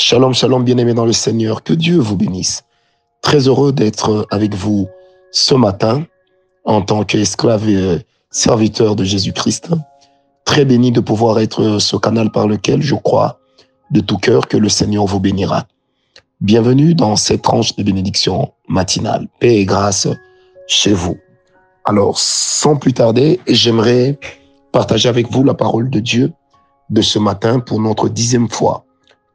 Shalom, shalom, bien-aimés dans le Seigneur. Que Dieu vous bénisse. Très heureux d'être avec vous ce matin en tant qu'esclave et serviteur de Jésus-Christ. Très béni de pouvoir être ce canal par lequel je crois de tout cœur que le Seigneur vous bénira. Bienvenue dans cette tranche de bénédiction matinale. Paix et grâce chez vous. Alors, sans plus tarder, j'aimerais partager avec vous la parole de Dieu de ce matin pour notre dixième fois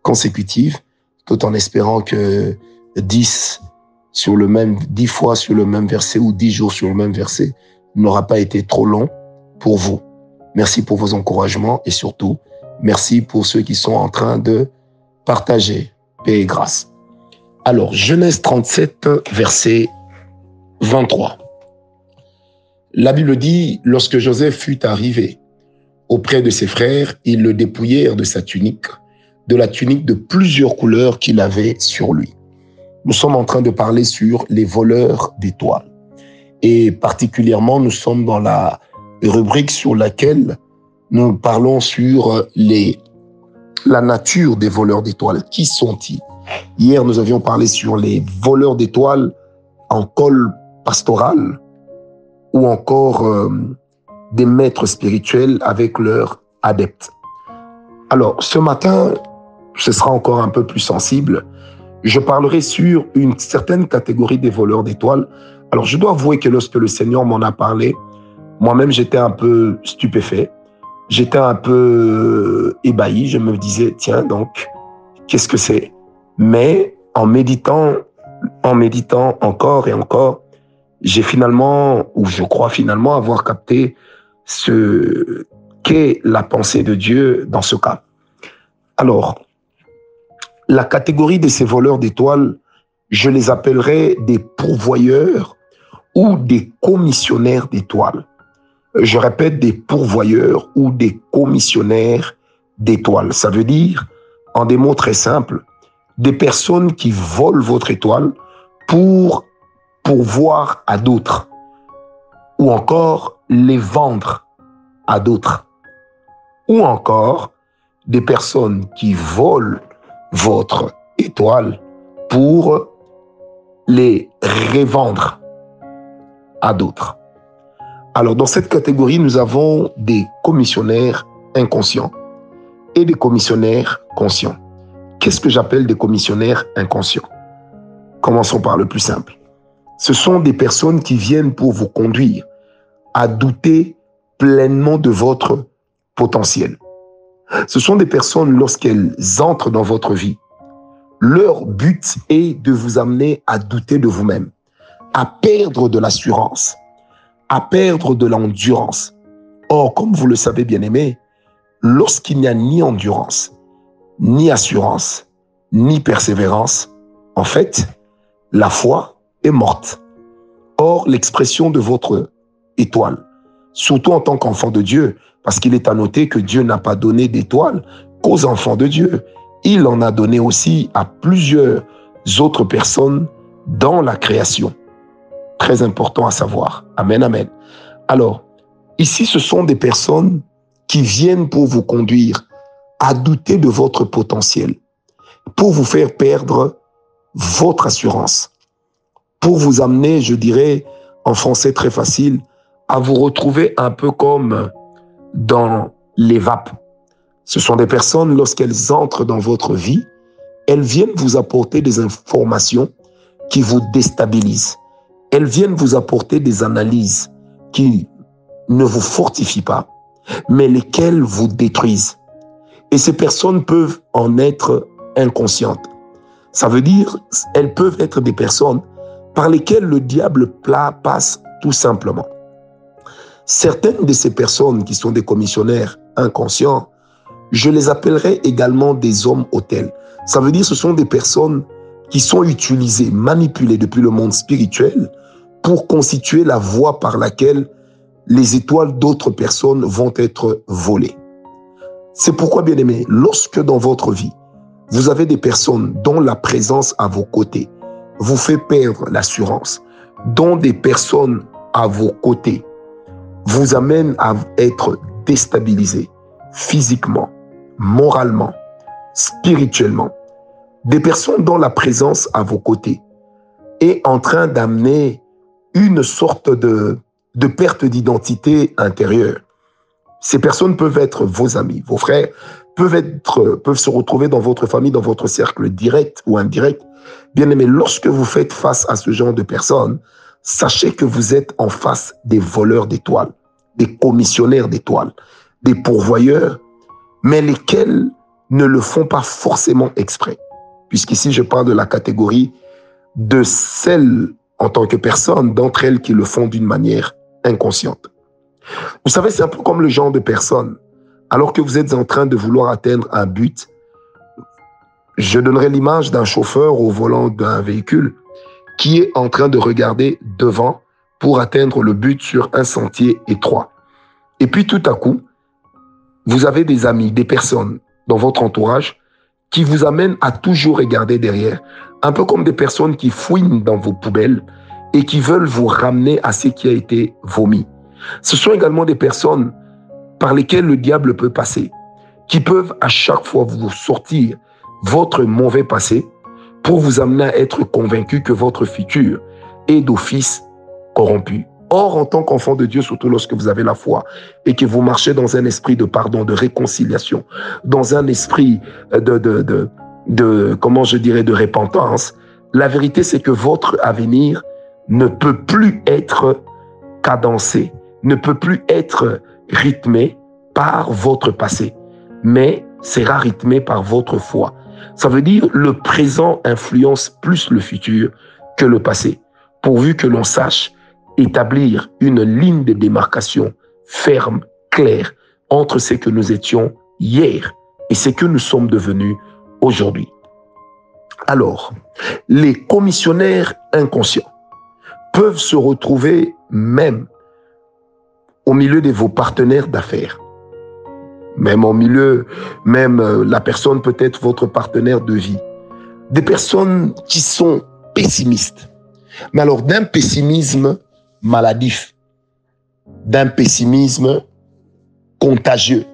consécutive, tout en espérant que dix sur le même, dix fois sur le même verset ou dix jours sur le même verset n'aura pas été trop long pour vous. Merci pour vos encouragements et surtout, merci pour ceux qui sont en train de partager paix et grâce. Alors, Genèse 37, verset 23. La Bible dit, lorsque Joseph fut arrivé auprès de ses frères, ils le dépouillèrent de sa tunique, de la tunique de plusieurs couleurs qu'il avait sur lui. Nous sommes en train de parler sur les voleurs d'étoiles. Et particulièrement, nous sommes dans la rubrique sur laquelle nous parlons sur les, la nature des voleurs d'étoiles. Qui sont-ils? Hier, nous avions parlé sur les voleurs d'étoiles en col pastoral ou encore euh, des maîtres spirituels avec leurs adeptes. Alors, ce matin, ce sera encore un peu plus sensible. Je parlerai sur une certaine catégorie des voleurs d'étoiles. Alors, je dois avouer que lorsque le Seigneur m'en a parlé, moi-même, j'étais un peu stupéfait. J'étais un peu ébahi. Je me disais, tiens, donc, qu'est-ce que c'est? Mais en méditant, en méditant encore et encore, j'ai finalement, ou je crois finalement avoir capté ce qu'est la pensée de Dieu dans ce cas. Alors, la catégorie de ces voleurs d'étoiles, je les appellerai des pourvoyeurs ou des commissionnaires d'étoiles. Je répète, des pourvoyeurs ou des commissionnaires d'étoiles. Ça veut dire, en des mots très simples, des personnes qui volent votre étoile pour pourvoir à d'autres ou encore les vendre à d'autres ou encore des personnes qui volent votre étoile pour les revendre à d'autres. Alors, dans cette catégorie, nous avons des commissionnaires inconscients et des commissionnaires conscients. Qu'est-ce que j'appelle des commissionnaires inconscients? Commençons par le plus simple. Ce sont des personnes qui viennent pour vous conduire à douter pleinement de votre potentiel. Ce sont des personnes, lorsqu'elles entrent dans votre vie, leur but est de vous amener à douter de vous-même, à perdre de l'assurance, à perdre de l'endurance. Or, comme vous le savez bien aimé, lorsqu'il n'y a ni endurance, ni assurance, ni persévérance, en fait, la foi est morte. Or, l'expression de votre étoile, surtout en tant qu'enfant de Dieu, parce qu'il est à noter que Dieu n'a pas donné d'étoiles qu'aux enfants de Dieu. Il en a donné aussi à plusieurs autres personnes dans la création. Très important à savoir. Amen, amen. Alors, ici, ce sont des personnes qui viennent pour vous conduire à douter de votre potentiel, pour vous faire perdre votre assurance, pour vous amener, je dirais, en français très facile, à vous retrouver un peu comme dans les vapes. Ce sont des personnes, lorsqu'elles entrent dans votre vie, elles viennent vous apporter des informations qui vous déstabilisent. Elles viennent vous apporter des analyses qui ne vous fortifient pas, mais lesquelles vous détruisent. Et ces personnes peuvent en être inconscientes. Ça veut dire, elles peuvent être des personnes par lesquelles le diable plat passe tout simplement. Certaines de ces personnes qui sont des commissionnaires inconscients, je les appellerai également des hommes hôtels. Ça veut dire ce sont des personnes qui sont utilisées, manipulées depuis le monde spirituel pour constituer la voie par laquelle les étoiles d'autres personnes vont être volées. C'est pourquoi, bien aimé, lorsque dans votre vie, vous avez des personnes dont la présence à vos côtés vous fait perdre l'assurance, dont des personnes à vos côtés vous amène à être déstabilisé physiquement, moralement, spirituellement. des personnes dont la présence à vos côtés est en train d'amener une sorte de, de perte d'identité intérieure. Ces personnes peuvent être vos amis, vos frères, peuvent être, peuvent se retrouver dans votre famille, dans votre cercle direct ou indirect. Bien aimé, lorsque vous faites face à ce genre de personnes, sachez que vous êtes en face des voleurs d'étoiles, des commissionnaires d'étoiles, des pourvoyeurs, mais lesquels ne le font pas forcément exprès. Puisqu'ici, je parle de la catégorie de celles en tant que personnes, d'entre elles qui le font d'une manière inconsciente. Vous savez, c'est un peu comme le genre de personne. Alors que vous êtes en train de vouloir atteindre un but, je donnerai l'image d'un chauffeur au volant d'un véhicule qui est en train de regarder devant pour atteindre le but sur un sentier étroit. Et puis tout à coup, vous avez des amis, des personnes dans votre entourage qui vous amènent à toujours regarder derrière, un peu comme des personnes qui fouinent dans vos poubelles et qui veulent vous ramener à ce qui a été vomi. Ce sont également des personnes par lesquelles le diable peut passer, qui peuvent à chaque fois vous sortir votre mauvais passé pour vous amener à être convaincu que votre futur est d'office corrompu. Or, en tant qu'enfant de Dieu, surtout lorsque vous avez la foi et que vous marchez dans un esprit de pardon, de réconciliation, dans un esprit de, de, de, de comment je dirais, de repentance, la vérité, c'est que votre avenir ne peut plus être cadencé, ne peut plus être rythmé par votre passé, mais sera rythmé par votre foi. Ça veut dire le présent influence plus le futur que le passé, pourvu que l'on sache établir une ligne de démarcation ferme, claire, entre ce que nous étions hier et ce que nous sommes devenus aujourd'hui. Alors, les commissionnaires inconscients peuvent se retrouver même au milieu de vos partenaires d'affaires. Même au milieu, même euh, la personne peut être votre partenaire de vie. Des personnes qui sont pessimistes. Mais alors d'un pessimisme maladif, d'un pessimisme contagieux.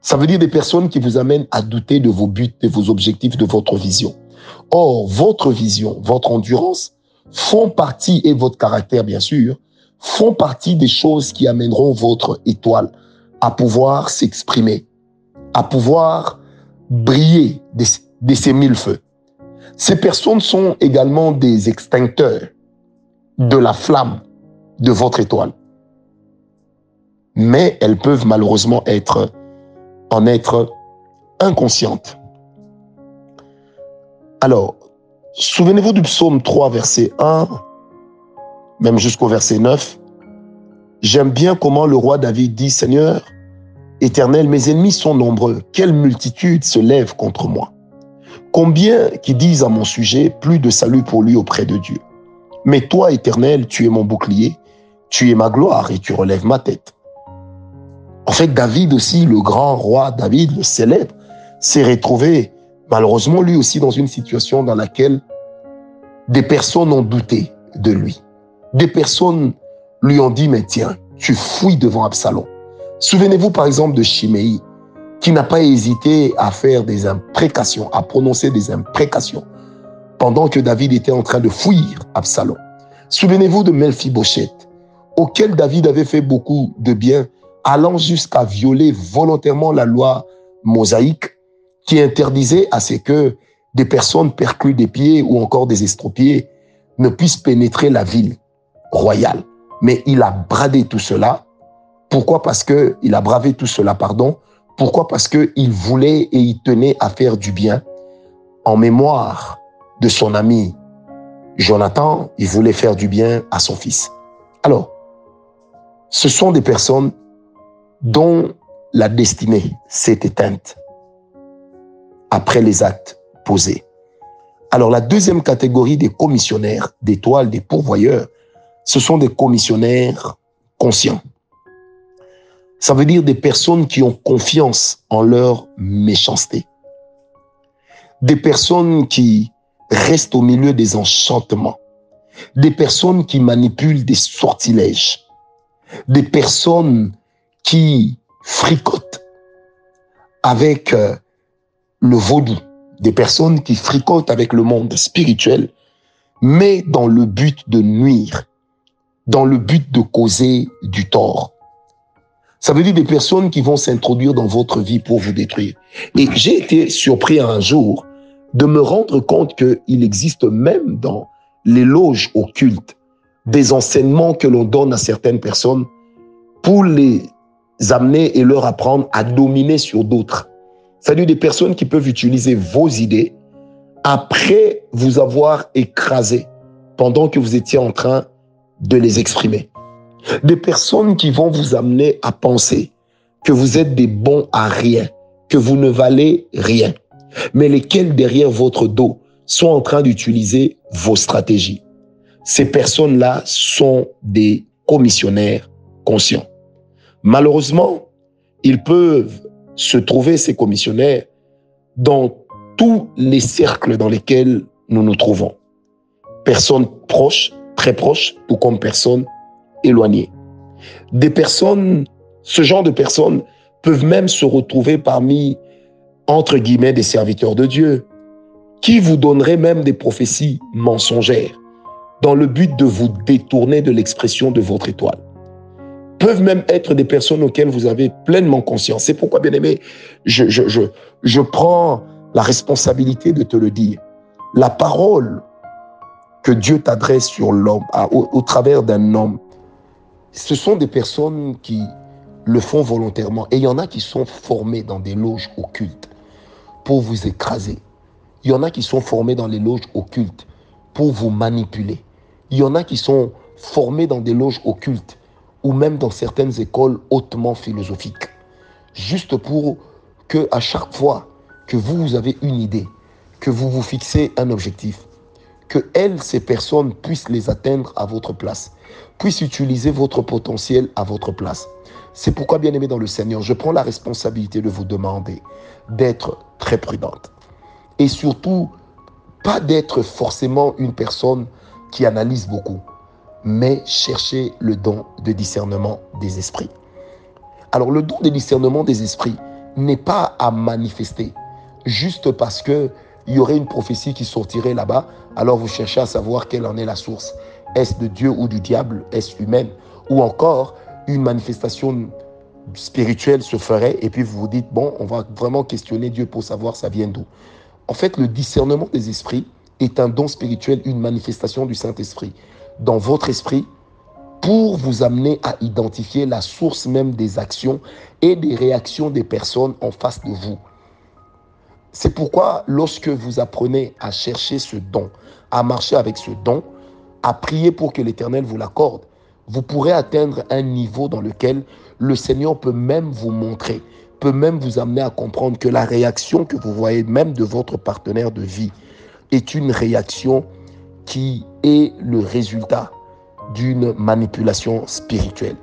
Ça veut dire des personnes qui vous amènent à douter de vos buts, de vos objectifs, de votre vision. Or, votre vision, votre endurance font partie, et votre caractère bien sûr, font partie des choses qui amèneront votre étoile à pouvoir s'exprimer, à pouvoir briller de, ces mille feux. Ces personnes sont également des extincteurs de la flamme de votre étoile. Mais elles peuvent malheureusement être, en être inconscientes. Alors, souvenez-vous du psaume 3, verset 1, même jusqu'au verset 9. J'aime bien comment le roi David dit, Seigneur, éternel, mes ennemis sont nombreux. Quelle multitude se lève contre moi. Combien qui disent à mon sujet, plus de salut pour lui auprès de Dieu. Mais toi, éternel, tu es mon bouclier, tu es ma gloire et tu relèves ma tête. En fait, David aussi, le grand roi David, le célèbre, s'est retrouvé malheureusement lui aussi dans une situation dans laquelle des personnes ont douté de lui. Des personnes lui ont dit, mais tiens, tu fouilles devant Absalom. Souvenez-vous par exemple de Chiméi, qui n'a pas hésité à faire des imprécations, à prononcer des imprécations, pendant que David était en train de fuir Absalom. Souvenez-vous de Melphibosheth, auquel David avait fait beaucoup de bien, allant jusqu'à violer volontairement la loi mosaïque qui interdisait à ce que des personnes perclues des pieds ou encore des estropiés ne puissent pénétrer la ville royale. Mais il a bradé tout cela. Pourquoi Parce que il a bravé tout cela, pardon. Pourquoi Parce que il voulait et il tenait à faire du bien en mémoire de son ami Jonathan. Il voulait faire du bien à son fils. Alors, ce sont des personnes dont la destinée s'est éteinte après les actes posés. Alors la deuxième catégorie des commissionnaires d'étoiles, des pourvoyeurs, ce sont des commissionnaires conscients. Ça veut dire des personnes qui ont confiance en leur méchanceté. Des personnes qui restent au milieu des enchantements. Des personnes qui manipulent des sortilèges des personnes qui fricotent avec euh, le vaudou, des personnes qui fricotent avec le monde spirituel, mais dans le but de nuire, dans le but de causer du tort. Ça veut dire des personnes qui vont s'introduire dans votre vie pour vous détruire. Et j'ai été surpris un jour de me rendre compte qu'il existe même dans les loges occultes des enseignements que l'on donne à certaines personnes pour les amener et leur apprendre à dominer sur d'autres. C'est-à-dire des personnes qui peuvent utiliser vos idées après vous avoir écrasé pendant que vous étiez en train de les exprimer. Des personnes qui vont vous amener à penser que vous êtes des bons à rien, que vous ne valez rien, mais lesquels derrière votre dos sont en train d'utiliser vos stratégies. Ces personnes-là sont des commissionnaires conscients. Malheureusement, ils peuvent se trouver, ces commissionnaires, dans tous les cercles dans lesquels nous nous trouvons. Personnes proches, très proches, tout comme personnes éloignées. Des personnes, ce genre de personnes peuvent même se retrouver parmi, entre guillemets, des serviteurs de Dieu, qui vous donneraient même des prophéties mensongères dans le but de vous détourner de l'expression de votre étoile peuvent même être des personnes auxquelles vous avez pleinement conscience. C'est pourquoi, bien aimé, je, je, je, je prends la responsabilité de te le dire. La parole que Dieu t'adresse sur l'homme, au, travers d'un homme, ce sont des personnes qui le font volontairement. Et il y en a qui sont formés dans des loges occultes pour vous écraser. Il y en a qui sont formés dans les loges occultes pour vous manipuler. Il y en a qui sont formés dans des loges occultes ou même dans certaines écoles hautement philosophiques. Juste pour que à chaque fois que vous avez une idée, que vous vous fixez un objectif, que elles, ces personnes, puissent les atteindre à votre place, puissent utiliser votre potentiel à votre place. C'est pourquoi, bien aimé dans le Seigneur, je prends la responsabilité de vous demander d'être très prudente. Et surtout, pas d'être forcément une personne qui analyse beaucoup mais cherchez le don de discernement des esprits. Alors le don de discernement des esprits n'est pas à manifester juste parce que il y aurait une prophétie qui sortirait là-bas, alors vous cherchez à savoir quelle en est la source. Est-ce de Dieu ou du diable? Est-ce humaine Ou encore une manifestation spirituelle se ferait et puis vous vous dites, bon, on va vraiment questionner Dieu pour savoir ça vient d'où? En fait, le discernement des esprits est un don spirituel, une manifestation du Saint-Esprit dans votre esprit pour vous amener à identifier la source même des actions et des réactions des personnes en face de vous. C'est pourquoi lorsque vous apprenez à chercher ce don, à marcher avec ce don, à prier pour que l'Éternel vous l'accorde, vous pourrez atteindre un niveau dans lequel le Seigneur peut même vous montrer, peut même vous amener à comprendre que la réaction que vous voyez même de votre partenaire de vie est une réaction qui est le résultat d'une manipulation spirituelle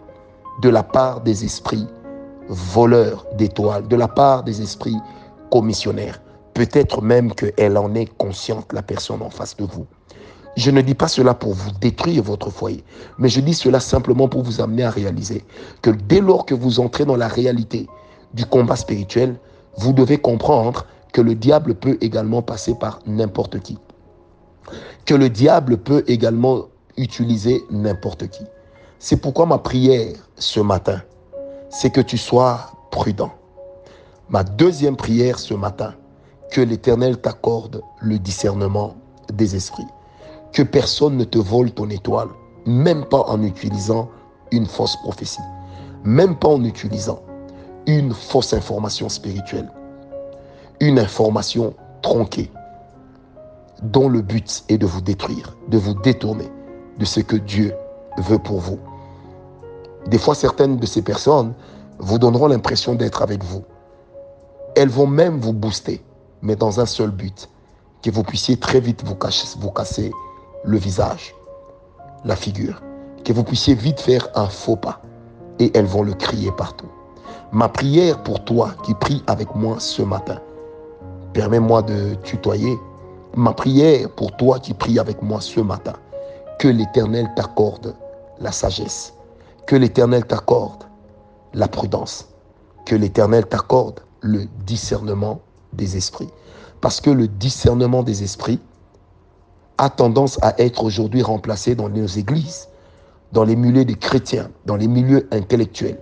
de la part des esprits voleurs d'étoiles, de la part des esprits commissionnaires. Peut-être même qu'elle en est consciente, la personne en face de vous. Je ne dis pas cela pour vous détruire votre foyer, mais je dis cela simplement pour vous amener à réaliser que dès lors que vous entrez dans la réalité du combat spirituel, vous devez comprendre que le diable peut également passer par n'importe qui que le diable peut également utiliser n'importe qui. C'est pourquoi ma prière ce matin, c'est que tu sois prudent. Ma deuxième prière ce matin, que l'Éternel t'accorde le discernement des esprits. Que personne ne te vole ton étoile, même pas en utilisant une fausse prophétie, même pas en utilisant une fausse information spirituelle, une information tronquée, dont le but est de vous détruire, de vous détourner de ce que Dieu veut pour vous. Des fois, certaines de ces personnes vous donneront l'impression d'être avec vous. Elles vont même vous booster, mais dans un seul but, que vous puissiez très vite vous, vous casser le visage, la figure, que vous puissiez vite faire un faux pas, et elles vont le crier partout. Ma prière pour toi qui prie avec moi ce matin, permets-moi de tutoyer, Ma prière pour toi qui pries avec moi ce matin, que l'Éternel t'accorde la sagesse, que l'Éternel t'accorde la prudence, que l'Éternel t'accorde le discernement des esprits. Parce que le discernement des esprits a tendance à être aujourd'hui remplacé dans nos églises, dans les milieux des chrétiens, dans les milieux intellectuels.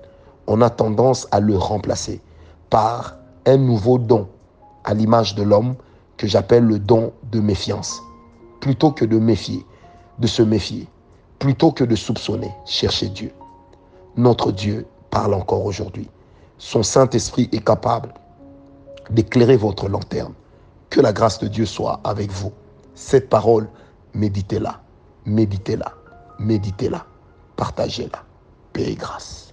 On a tendance à le remplacer par un nouveau don à l'image de l'homme que j'appelle le don de méfiance. Plutôt que de méfier, de se méfier, plutôt que de soupçonner, chercher Dieu. Notre Dieu parle encore aujourd'hui. Son Saint-Esprit est capable d'éclairer votre lanterne. Que la grâce de Dieu soit avec vous. Cette parole, méditez-la, méditez-la, méditez-la, partagez-la. Paix et grâce.